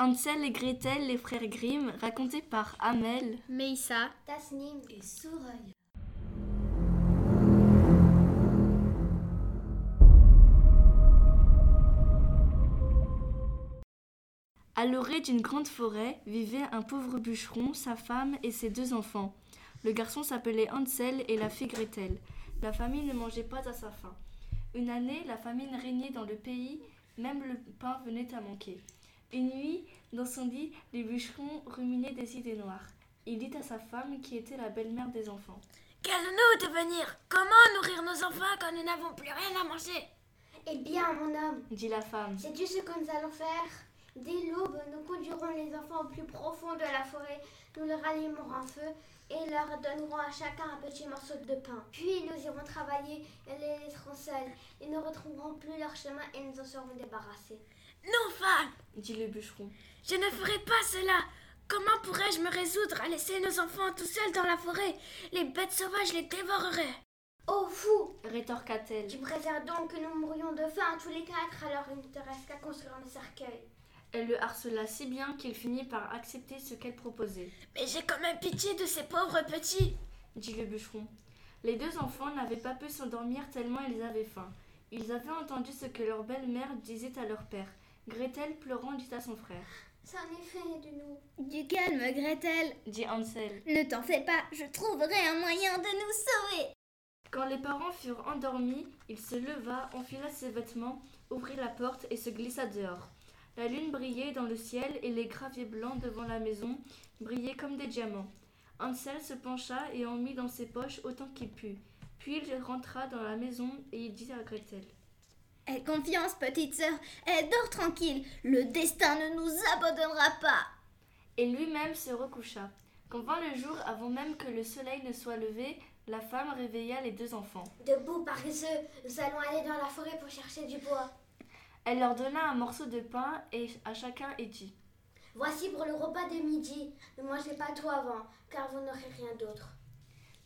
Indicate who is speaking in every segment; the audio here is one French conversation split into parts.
Speaker 1: Hansel et Gretel, les frères Grimm, racontés par Amel.
Speaker 2: Meissa,
Speaker 3: Tasnim,
Speaker 4: et Soraya.
Speaker 1: À l'orée d'une grande forêt vivait un pauvre bûcheron, sa femme et ses deux enfants. Le garçon s'appelait Hansel et la fille Gretel. La famille ne mangeait pas à sa faim. Une année, la famine régnait dans le pays, même le pain venait à manquer. Une nuit, dans son lit, le bûcheron ruminait des idées noires. Il dit à sa femme, qui était la belle-mère des enfants.
Speaker 5: Qu'allons-nous devenir Comment nourrir nos enfants quand nous n'avons plus rien à manger?
Speaker 3: Eh bien, mon homme,
Speaker 1: dit la femme.
Speaker 3: sais-tu ce que nous allons faire Dès l'aube, nous conduirons les enfants au plus profond de la forêt, nous leur allumerons un feu et leur donnerons à chacun un petit morceau de pain. Puis nous irons travailler et les laisserons seuls. Ils ne retrouveront plus leur chemin et nous en serons débarrassés.
Speaker 5: Non, femme
Speaker 1: dit le bûcheron.
Speaker 5: Je ne ferai pas cela Comment pourrais-je me résoudre à laisser nos enfants tout seuls dans la forêt? Les bêtes sauvages les dévoreraient.
Speaker 3: Oh fou
Speaker 1: rétorqua-t-elle.
Speaker 3: Tu préfères donc que nous mourions de faim tous les quatre, alors il ne te reste qu'à construire un cercueil.
Speaker 1: Elle le harcela si bien qu'il finit par accepter ce qu'elle proposait.
Speaker 5: Mais j'ai quand même pitié de ces pauvres petits
Speaker 1: dit le bûcheron. Les deux enfants n'avaient pas pu s'endormir tellement ils avaient faim. Ils avaient entendu ce que leur belle-mère disait à leur père. Gretel, pleurant, dit à son frère.
Speaker 3: C'est un effet de nous.
Speaker 2: du calme, Gretel.
Speaker 1: Dit Hansel.
Speaker 2: Ne t'en fais pas, je trouverai un moyen de nous sauver.
Speaker 1: Quand les parents furent endormis, il se leva, enfila ses vêtements, ouvrit la porte et se glissa dehors. La lune brillait dans le ciel et les graviers blancs devant la maison brillaient comme des diamants. Hansel se pencha et en mit dans ses poches autant qu'il put. Puis il rentra dans la maison et il dit à Gretel.
Speaker 2: Aie confiance, petite sœur, et dors tranquille, le destin ne nous abandonnera pas.
Speaker 1: Et lui-même se recoucha. Quand vint le jour, avant même que le soleil ne soit levé, la femme réveilla les deux enfants.
Speaker 3: Debout, paresseux, nous allons aller dans la forêt pour chercher du bois.
Speaker 1: Elle leur donna un morceau de pain et à chacun et dit
Speaker 3: Voici pour le repas de midi. Ne mangez pas tout avant, car vous n'aurez rien d'autre.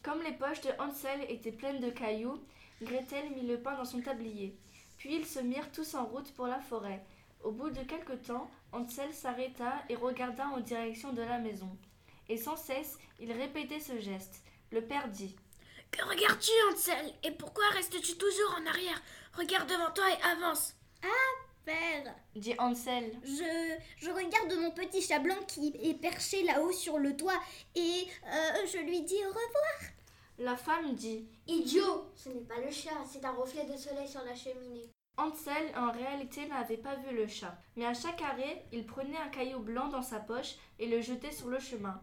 Speaker 1: Comme les poches de Hansel étaient pleines de cailloux, Gretel mit le pain dans son tablier. Puis ils se mirent tous en route pour la forêt. Au bout de quelque temps, Hansel s'arrêta et regarda en direction de la maison. Et sans cesse, il répétait ce geste. Le père dit
Speaker 5: Que regardes-tu, Hansel? Et pourquoi restes-tu toujours en arrière? Regarde devant toi et avance
Speaker 2: Père,
Speaker 1: dit Hansel.
Speaker 2: je, je regarde mon petit chat blanc qui est perché là-haut sur le toit et euh, je lui dis au revoir.
Speaker 1: La femme dit
Speaker 3: Idiot Ce n'est pas le chat, c'est un reflet de soleil sur la cheminée.
Speaker 1: Hansel, en réalité, n'avait pas vu le chat, mais à chaque arrêt, il prenait un caillou blanc dans sa poche et le jetait sur le chemin.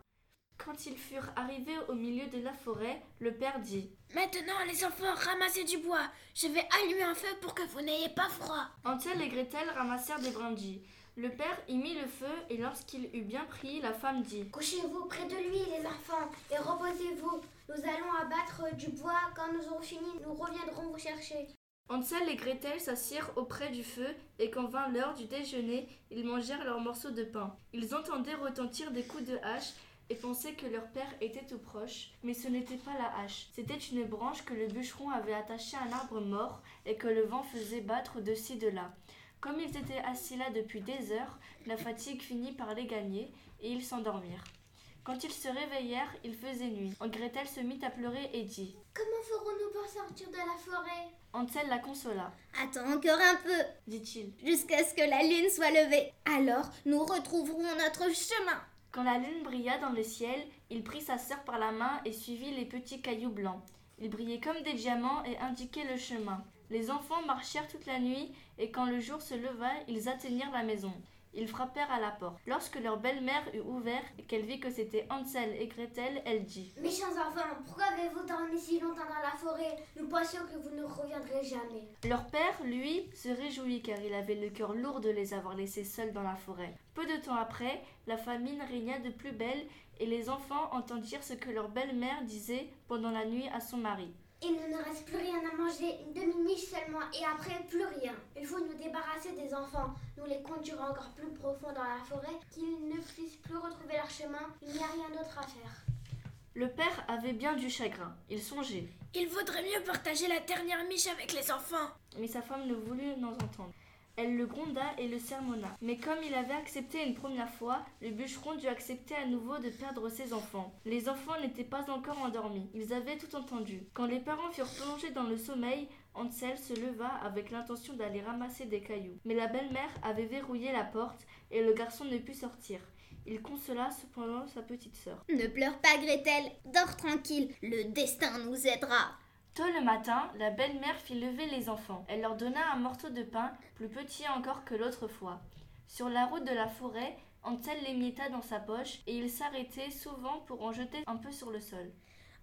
Speaker 1: Quand ils furent arrivés au milieu de la forêt, le père dit
Speaker 5: Maintenant, les enfants, ramassez du bois. Je vais allumer un feu pour que vous n'ayez pas froid.
Speaker 1: Hansel et Gretel ramassèrent des brindilles. Le père y mit le feu et lorsqu'il eut bien pris, la femme dit
Speaker 3: Couchez-vous près de lui, les enfants, et reposez-vous. Nous allons abattre du bois. Quand nous aurons fini, nous reviendrons vous chercher.
Speaker 1: Hansel et Gretel s'assirent auprès du feu et quand vint l'heure du déjeuner, ils mangèrent leurs morceaux de pain. Ils entendaient retentir des coups de hache et pensaient que leur père était tout proche, mais ce n'était pas la hache, c'était une branche que le bûcheron avait attachée à un arbre mort et que le vent faisait battre de ci de là. Comme ils étaient assis là depuis des heures, la fatigue finit par les gagner et ils s'endormirent. Quand ils se réveillèrent, il faisait nuit. Gretel se mit à pleurer et dit
Speaker 3: Comment ferons-nous pour sortir de la forêt?
Speaker 1: Hansel la consola.
Speaker 2: Attends encore un peu,
Speaker 1: dit-il.
Speaker 2: jusqu'à ce que la lune soit levée. Alors, nous retrouverons notre chemin.
Speaker 1: Quand la lune brilla dans le ciel, il prit sa sœur par la main et suivit les petits cailloux blancs. Ils brillaient comme des diamants et indiquaient le chemin. Les enfants marchèrent toute la nuit et quand le jour se leva, ils atteignirent la maison. Ils frappèrent à la porte. Lorsque leur belle-mère eut ouvert et qu'elle vit que c'était Hansel et Gretel, elle dit
Speaker 3: Méchants enfants, pourquoi avez-vous dormi si longtemps dans la forêt? Nous pensions que vous ne reviendrez jamais.
Speaker 1: Leur père, lui, se réjouit car il avait le cœur lourd de les avoir laissés seuls dans la forêt. Peu de temps après, la famine régna de plus belle et les enfants entendirent ce que leur belle-mère disait pendant la nuit à son mari.
Speaker 3: Il ne nous reste plus rien à manger, une demi-miche seulement, et après plus rien. Il faut nous débarrasser des enfants. Nous les conduire encore plus profond dans la forêt, qu'ils ne puissent plus retrouver leur chemin. Il n'y a rien d'autre à faire.
Speaker 1: Le père avait bien du chagrin. Il songeait.
Speaker 5: Il vaudrait mieux partager la dernière miche avec les enfants.
Speaker 1: Mais sa femme ne voulut n'en entendre. Elle le gronda et le sermonna. Mais comme il avait accepté une première fois, le bûcheron dut accepter à nouveau de perdre ses enfants. Les enfants n'étaient pas encore endormis. Ils avaient tout entendu. Quand les parents furent plongés dans le sommeil, Hansel se leva avec l'intention d'aller ramasser des cailloux. Mais la belle-mère avait verrouillé la porte et le garçon ne put sortir. Il consola cependant sa petite sœur.
Speaker 2: Ne pleure pas, Gretel. Dors tranquille. Le destin nous aidera.
Speaker 1: Tôt le matin, la belle-mère fit lever les enfants. Elle leur donna un morceau de pain, plus petit encore que l'autre fois. Sur la route de la forêt, Hansel l'émietta dans sa poche et il s'arrêtait souvent pour en jeter un peu sur le sol.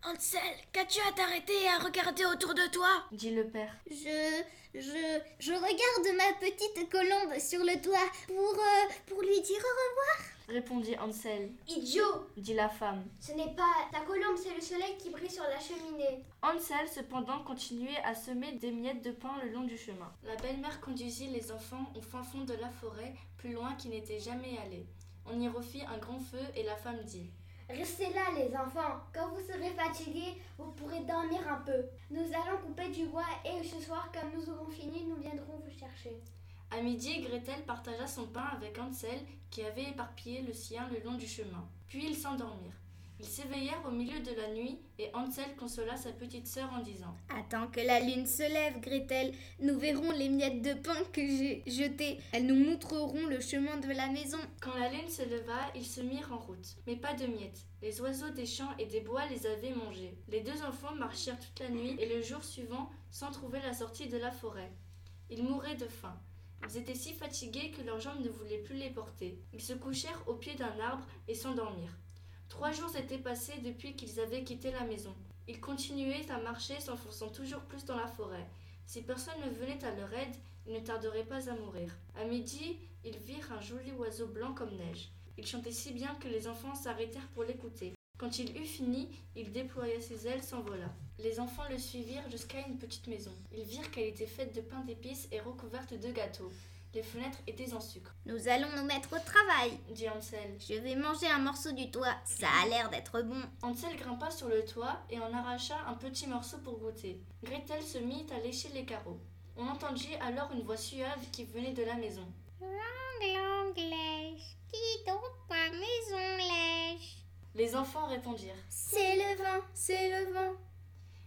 Speaker 5: Hansel, qu'as-tu à t'arrêter et à regarder autour de toi?
Speaker 1: dit le père.
Speaker 2: Je, je, je regarde ma petite colombe sur le toit pour, euh, pour lui dire au revoir.
Speaker 1: répondit Hansel.
Speaker 3: Idiot
Speaker 1: dit la femme.
Speaker 3: Ce n'est pas la colombe, c'est le soleil qui brille sur la cheminée.
Speaker 1: Hansel cependant continuait à semer des miettes de pain le long du chemin. La belle-mère conduisit les enfants au fin fond de la forêt, plus loin qu'ils n'étaient jamais allés. On y refit un grand feu et la femme dit
Speaker 3: Restez là, les enfants. Quand vous serez fatigués, vous pourrez dormir un peu. Nous allons couper du bois et ce soir, quand nous aurons fini, nous viendrons vous chercher.
Speaker 1: À midi, Gretel partagea son pain avec Hansel qui avait éparpillé le sien le long du chemin. Puis ils s'endormirent. Ils s'éveillèrent au milieu de la nuit et Hansel consola sa petite sœur en disant
Speaker 2: Attends que la lune se lève, Gretel. Nous verrons les miettes de pain que j'ai jetées. Elles nous montreront le chemin de la maison.
Speaker 1: Quand la lune se leva, ils se mirent en route. Mais pas de miettes. Les oiseaux des champs et des bois les avaient mangés. Les deux enfants marchèrent toute la nuit et le jour suivant sans trouver la sortie de la forêt. Ils mouraient de faim. Ils étaient si fatigués que leurs jambes ne voulaient plus les porter. Ils se couchèrent au pied d'un arbre et s'endormirent. Trois jours étaient passés depuis qu'ils avaient quitté la maison. Ils continuaient à marcher s'enfonçant toujours plus dans la forêt. Si personne ne venait à leur aide, ils ne tarderaient pas à mourir. À midi, ils virent un joli oiseau blanc comme neige. Il chantait si bien que les enfants s'arrêtèrent pour l'écouter. Quand il eut fini, il déploya ses ailes, s'envola. Les enfants le suivirent jusqu'à une petite maison. Ils virent qu'elle était faite de pain d'épices et recouverte de gâteaux. Les fenêtres étaient en sucre,
Speaker 2: Nous allons nous mettre au travail.
Speaker 1: dit Hansel.
Speaker 2: Je vais manger un morceau du toit. Ça a l'air d'être bon.
Speaker 1: Hansel grimpa sur le toit et en arracha un petit morceau pour goûter. Gretel se mit à lécher les carreaux. On entendit alors une voix suave qui venait de la maison.
Speaker 2: Langue, langue, lèche. Qui donc ma maison lèche
Speaker 1: Les enfants répondirent,
Speaker 2: C'est le vent, c'est le vent.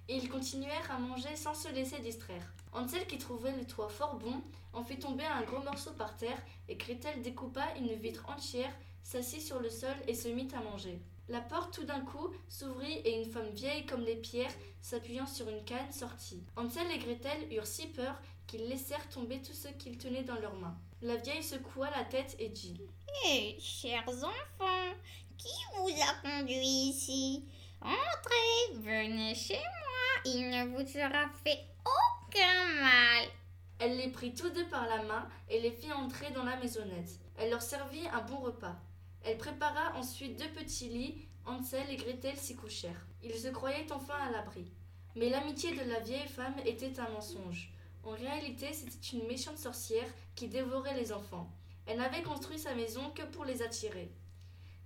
Speaker 1: et ils continuèrent à manger sans se laisser distraire. Hansel, qui trouvait le toit fort bon, en fit tomber un gros morceau par terre, et Gretel découpa une vitre entière, s'assit sur le sol et se mit à manger. La porte tout d'un coup s'ouvrit et une femme vieille comme les pierres, s'appuyant sur une canne, sortit. Hansel et Gretel eurent si peur qu'ils laissèrent tomber tout ce qu'ils tenaient dans leurs mains. La vieille secoua la tête et dit
Speaker 2: Eh, chers enfants, qui vous a conduit ici? Entrez, venez chez moi, il ne vous sera fait aucun
Speaker 1: Elle les prit tous deux par la main et les fit entrer dans la maisonnette. Elle leur servit un bon repas. Elle prépara ensuite deux petits lits. Hansel et Gretel s'y couchèrent. Ils se croyaient enfin à l'abri. Mais l'amitié de la vieille femme était un mensonge. En réalité, c'était une méchante sorcière qui dévorait les enfants. Elle n'avait construit sa maison que pour les attirer.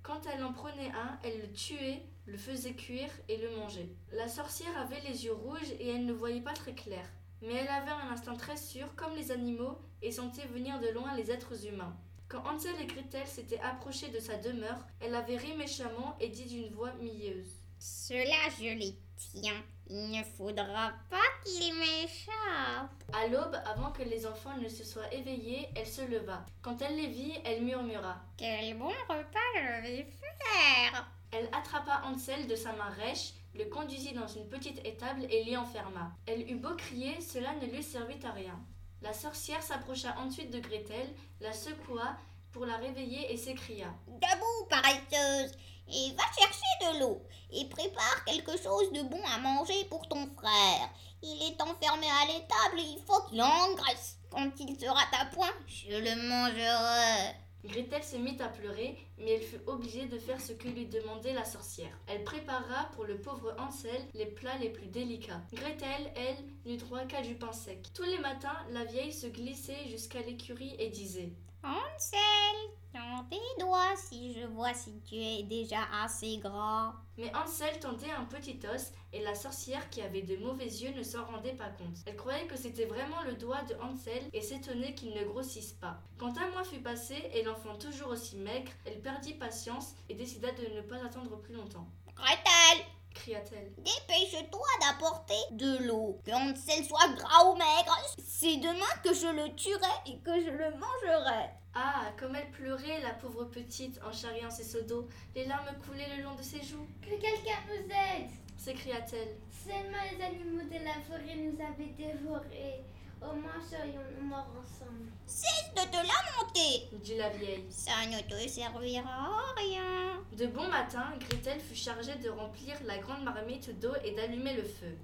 Speaker 1: Quand elle en prenait un, elle le tuait, le faisait cuire et le mangeait. La sorcière avait les yeux rouges et elle ne voyait pas très clair. Mais elle avait un instinct très sûr, comme les animaux, et sentait venir de loin les êtres humains. Quand Hansel et Gretel s'étaient approchés de sa demeure, elle avait ri méchamment et dit d'une voix mieuse.
Speaker 2: Cela, je les tiens. Il ne faudra pas qu'ils m'échappent.
Speaker 1: À l'aube, avant que les enfants ne se soient éveillés, elle se leva. Quand elle les vit, elle murmura.
Speaker 2: Quel bon repas je vais faire
Speaker 1: Elle attrapa Hansel de sa main rêche, le conduisit dans une petite étable et l'y enferma. Elle eut beau crier, cela ne lui servit à rien. La sorcière s'approcha ensuite de Gretel, la secoua pour la réveiller et s'écria.
Speaker 2: Debout, paresseuse, et va chercher de l'eau, et prépare quelque chose de bon à manger pour ton frère. Il est enfermé à l'étable et il faut qu'il engraisse. Quand il sera à point, je le mangerai.
Speaker 1: Gretel se mit à pleurer, mais elle fut obligée de faire ce que lui demandait la sorcière. Elle prépara pour le pauvre Hansel les plats les plus délicats. Gretel, elle, n'eut droit qu'à du pain sec. Tous les matins, la vieille se glissait jusqu'à l'écurie et disait
Speaker 2: Hansel, dans tes toi si je vois si tu es déjà assez gras.
Speaker 1: Mais Hansel tendait un petit os et la sorcière qui avait de mauvais yeux ne s'en rendait pas compte. Elle croyait que c'était vraiment le doigt de Hansel et s'étonnait qu'il ne grossisse pas. Quand un mois fut passé et l'enfant toujours aussi maigre, elle perdit patience et décida de ne pas attendre plus longtemps.
Speaker 2: Gretel,
Speaker 1: Cria-t-elle.
Speaker 2: dépêche-toi d'apporter de l'eau. Que Hansel soit gras ou maigre, c'est demain que je le tuerai et que je le mangerai.
Speaker 1: Ah, comme elle pleurait, la pauvre petite, en charriant ses seaux d'eau. Les larmes coulaient le long de ses joues.
Speaker 3: Que quelqu'un nous aide
Speaker 1: s'écria-t-elle.
Speaker 3: Seulement les animaux de la forêt nous avaient dévorés. Au moins serions-nous morts ensemble.
Speaker 2: Cesse de te lamenter.
Speaker 1: dit la vieille.
Speaker 2: Ça ne te servira à rien.
Speaker 1: De bon matin, Gretel fut chargée de remplir la grande marmite d'eau et d'allumer le feu,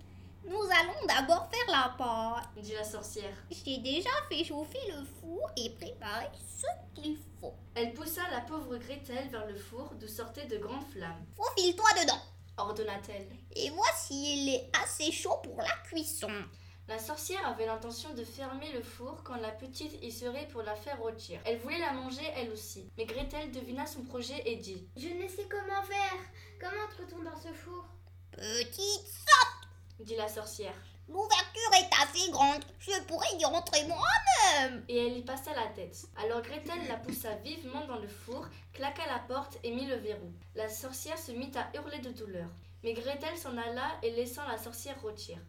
Speaker 2: Nous allons d'abord faire la pâte.
Speaker 1: dit la sorcière.
Speaker 2: J'ai déjà fait chauffer le four et préparé ce qu'il faut.
Speaker 1: Elle poussa la pauvre Gretel vers le four d'où sortaient de grandes flammes,
Speaker 2: Faufile-toi dedans.
Speaker 1: ordonna-t-elle.
Speaker 2: Et voici, il est assez chaud pour la cuisson.
Speaker 1: La sorcière avait l'intention de fermer le four quand la petite y serait pour la faire rôtir. Elle voulait la manger elle aussi, mais Gretel devina son projet et dit
Speaker 3: Je ne sais comment faire. Comment entre-t-on dans ce four?
Speaker 2: Petite,
Speaker 1: dit la sorcière.
Speaker 2: l'ouverture est assez grande. Je pourrais y rentrer moi-même.
Speaker 1: Et elle y passa la tête. Alors Gretel la poussa vivement dans le four, claqua la porte et mit le verrou. La sorcière se mit à hurler de douleur. Mais Gretel s'en alla et laissant la sorcière rôtir.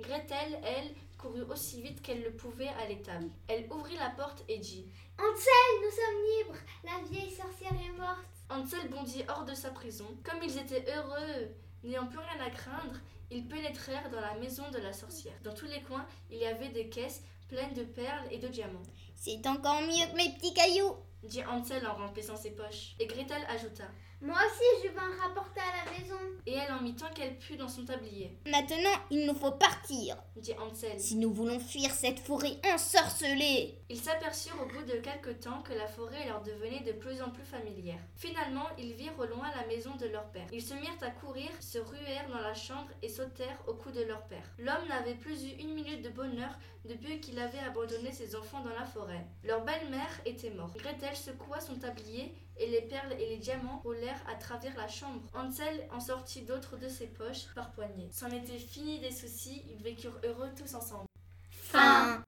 Speaker 1: Gretel, elle, courut aussi vite qu'elle le pouvait à l'étable. Elle ouvrit la porte et dit
Speaker 3: Hansel, nous sommes libres. La vieille sorcière est morte.
Speaker 1: Hansel bondit hors de sa prison. Comme ils étaient heureux, n'ayant plus rien à craindre, ils pénétrèrent dans la maison de la sorcière. Dans tous les coins, il y avait des caisses pleines de perles et de diamants.
Speaker 2: C'est encore mieux que mes petits cailloux.
Speaker 1: dit Hansel en remplissant ses poches. Et Gretel ajouta
Speaker 3: Moi aussi, je vais en rapporter à la maison.
Speaker 1: Et elle en mit tant qu'elle put dans son tablier,
Speaker 2: Maintenant, il nous faut partir.
Speaker 1: dit Hansel.
Speaker 2: Si nous voulons fuir cette forêt ensorcelée.
Speaker 1: Ils s'aperçurent au bout de quelque temps que la forêt leur devenait de plus en plus familière. Finalement, ils virent au loin la maison de leur père. Ils se mirent à courir, se ruèrent dans la chambre et sautèrent au cou de leur père. L'homme n'avait plus eu une minute de bonheur depuis qu'il avait abandonné ses enfants dans la forêt. Leur belle-mère était morte. Gretel secoua son tablier et les perles et les diamants roulèrent à travers la chambre. Hansel en sortit d'autres de ses poches par poignées. C'en était fini des soucis, ils vécurent heureux tous ensemble.
Speaker 2: Fin.